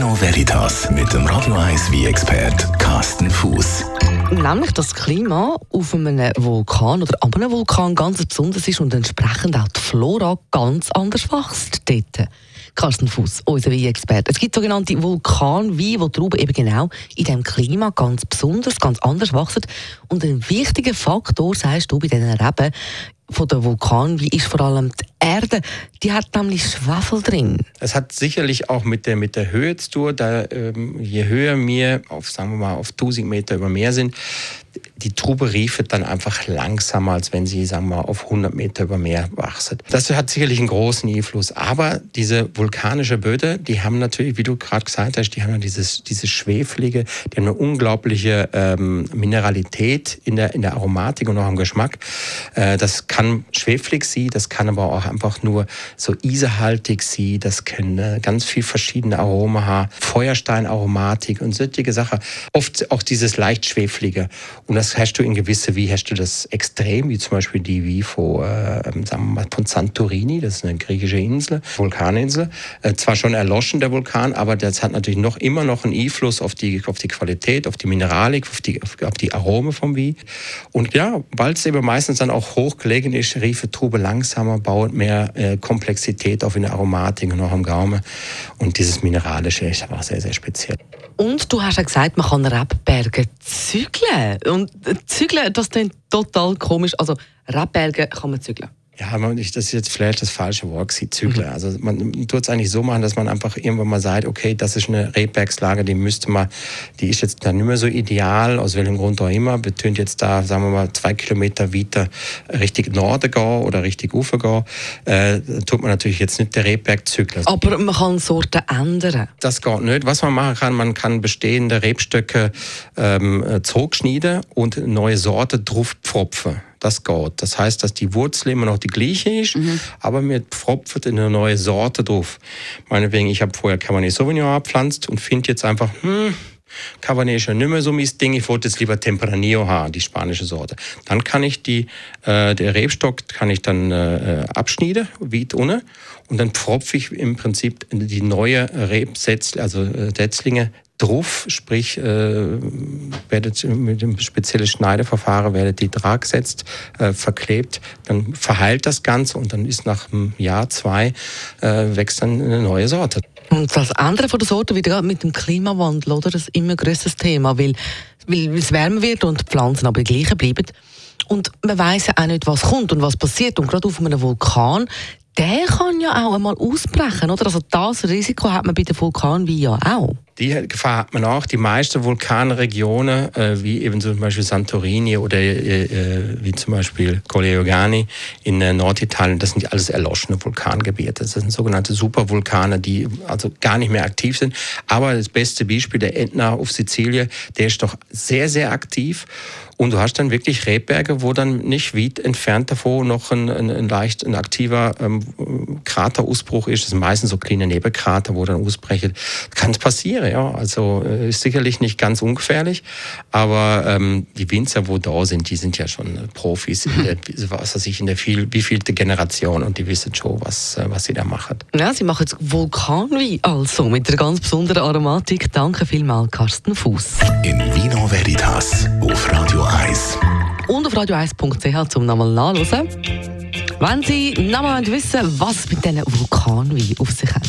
In Vino Veritas mit dem Radio 1 wie expert Carsten Fuß. Nämlich, dass das Klima auf einem Vulkan oder an einem Vulkan ganz besonders ist und entsprechend auch die Flora ganz anders wächst dort. Carsten Fuß, unser Wein-Experte. Es gibt sogenannte Vulkanweine, wo die Trauben eben genau in diesem Klima ganz besonders, ganz anders wachsen. Und ein wichtiger Faktor, sagst du, bei diesen Reben, von der Vulkan, wie ist vor allem die Erde, die hat nämlich Schwefel drin. Es hat sicherlich auch mit der, mit der Höhe zu tun. Da, ähm, je höher wir auf, sagen wir mal, auf 1000 Meter über Meer sind, die Trube riefet dann einfach langsamer, als wenn sie, sagen wir mal, auf 100 Meter über Meer wachsen. Das hat sicherlich einen großen Einfluss. Aber diese vulkanische Böde, die haben natürlich, wie du gerade gesagt hast, die haben dieses, dieses Schwefelige, die haben eine unglaubliche ähm, Mineralität in der, in der Aromatik und auch im Geschmack. Äh, das kann schweflig sein, das kann aber auch einfach nur so isehaltig sein, das können äh, ganz viel verschiedene haben, Feuersteinaromatik und solche Sachen. Oft auch dieses leicht schweflige. Und das hast du in gewisse, wie hast du das extrem, wie zum Beispiel die wie von, äh, von Santorini, das ist eine griechische Insel, Vulkaninsel. Äh, zwar schon erloschen, der Vulkan, aber das hat natürlich noch immer noch einen Einfluss auf die, auf die Qualität, auf die Mineralik, auf die, auf, auf die Arome vom Wein. Und ja, weil es eben meistens dann auch hochgelegen ist, riefe Trube langsamer, baut mehr äh, Komplexität auf in der Aromatik und auch am Gaumen. Und dieses Mineralische ist einfach sehr, sehr speziell. Und du hast ja gesagt, man kann Rebberge zügeln. Und zügeln, das klingt total komisch. Also Rebberge kann man zügeln ja, das ist jetzt vielleicht das falsche Zügler. Mhm. Also man tut es eigentlich so machen, dass man einfach irgendwann mal sagt, okay, das ist eine Rebbergslage, die müsste man, die ist jetzt dann nicht mehr so ideal, aus welchem Grund auch immer, betönt jetzt da, sagen wir mal, zwei Kilometer weiter richtig Norden gehen oder richtig Ufer gehen, äh, tut man natürlich jetzt nicht der Rebbergzügler. Aber man kann Sorten ändern. Das geht nicht. Was man machen kann, man kann bestehende Rebstöcke ähm, zurückschneiden und neue Sorten drauf pfropfen das geht. Das heißt, dass die Wurzel immer noch die gleiche ist, mhm. aber mir pfropft eine neue Sorte drauf. Meinetwegen, ich habe vorher Cabernet Sauvignon abpflanzt und finde jetzt einfach, hm, Cabernet ist ja nicht mehr so mein Ding, ich wollte jetzt lieber Tempranillo haben, die spanische Sorte. Dann kann ich die, äh, der Rebstock kann ich dann äh, abschneiden, wie ohne, und dann pfropfe ich im Prinzip die neue Rebsetzlinge, also äh, Setzlinge drauf, sprich äh, werdet mit dem speziellen Schneideverfahren werdet die Trag gesetzt, äh, verklebt, dann verheilt das Ganze und dann ist nach einem Jahr, zwei, äh, wächst dann eine neue Sorte. Und das andere von der Sorte wieder mit dem Klimawandel, oder? Das ist immer ein grösseres Thema, weil, weil es wärmer wird und die Pflanzen aber die gleichen bleiben. Und man weiß ja auch nicht, was kommt und was passiert. Und gerade auf einem Vulkan der kann ja auch einmal ausbrechen, oder? Also das Risiko hat man bei den Vulkanen wie ja auch. Die Gefahr hat man auch. Die meisten Vulkanregionen, äh, wie eben zum Beispiel Santorini oder äh, äh wie zum Beispiel Coleogani in äh, Norditalien, das sind alles erloschene Vulkangebiete. Das sind sogenannte Supervulkane, die also gar nicht mehr aktiv sind. Aber das beste Beispiel, der Ätna auf Sizilien, der ist doch sehr, sehr aktiv. Und du hast dann wirklich Rebberge, wo dann nicht weit entfernt davor noch ein, ein, ein leicht ein aktiver ähm, Kraterausbruch ist. Das sind meistens so kleine Nebelkrater, wo dann ausbrechen. Kann es passieren, ja. Also äh, ist sicherlich nicht ganz ungefährlich, aber ähm, die Winzer, wo da sind, die sind ja schon Profis in der, was weiß ich, in der viel, wievielte Generation und die wissen schon, was, äh, was sie da machen. Ja, sie machen jetzt Vulkanwein also mit einer ganz besonderen Aromatik. Danke vielmals, Carsten Fuß. In Vino Veritas auf Radio 1. Und auf radio1.ch zum nochmal nachlesen. Wenn Sie nochmal wissen was mit diesen Vulkanwein auf sich hat.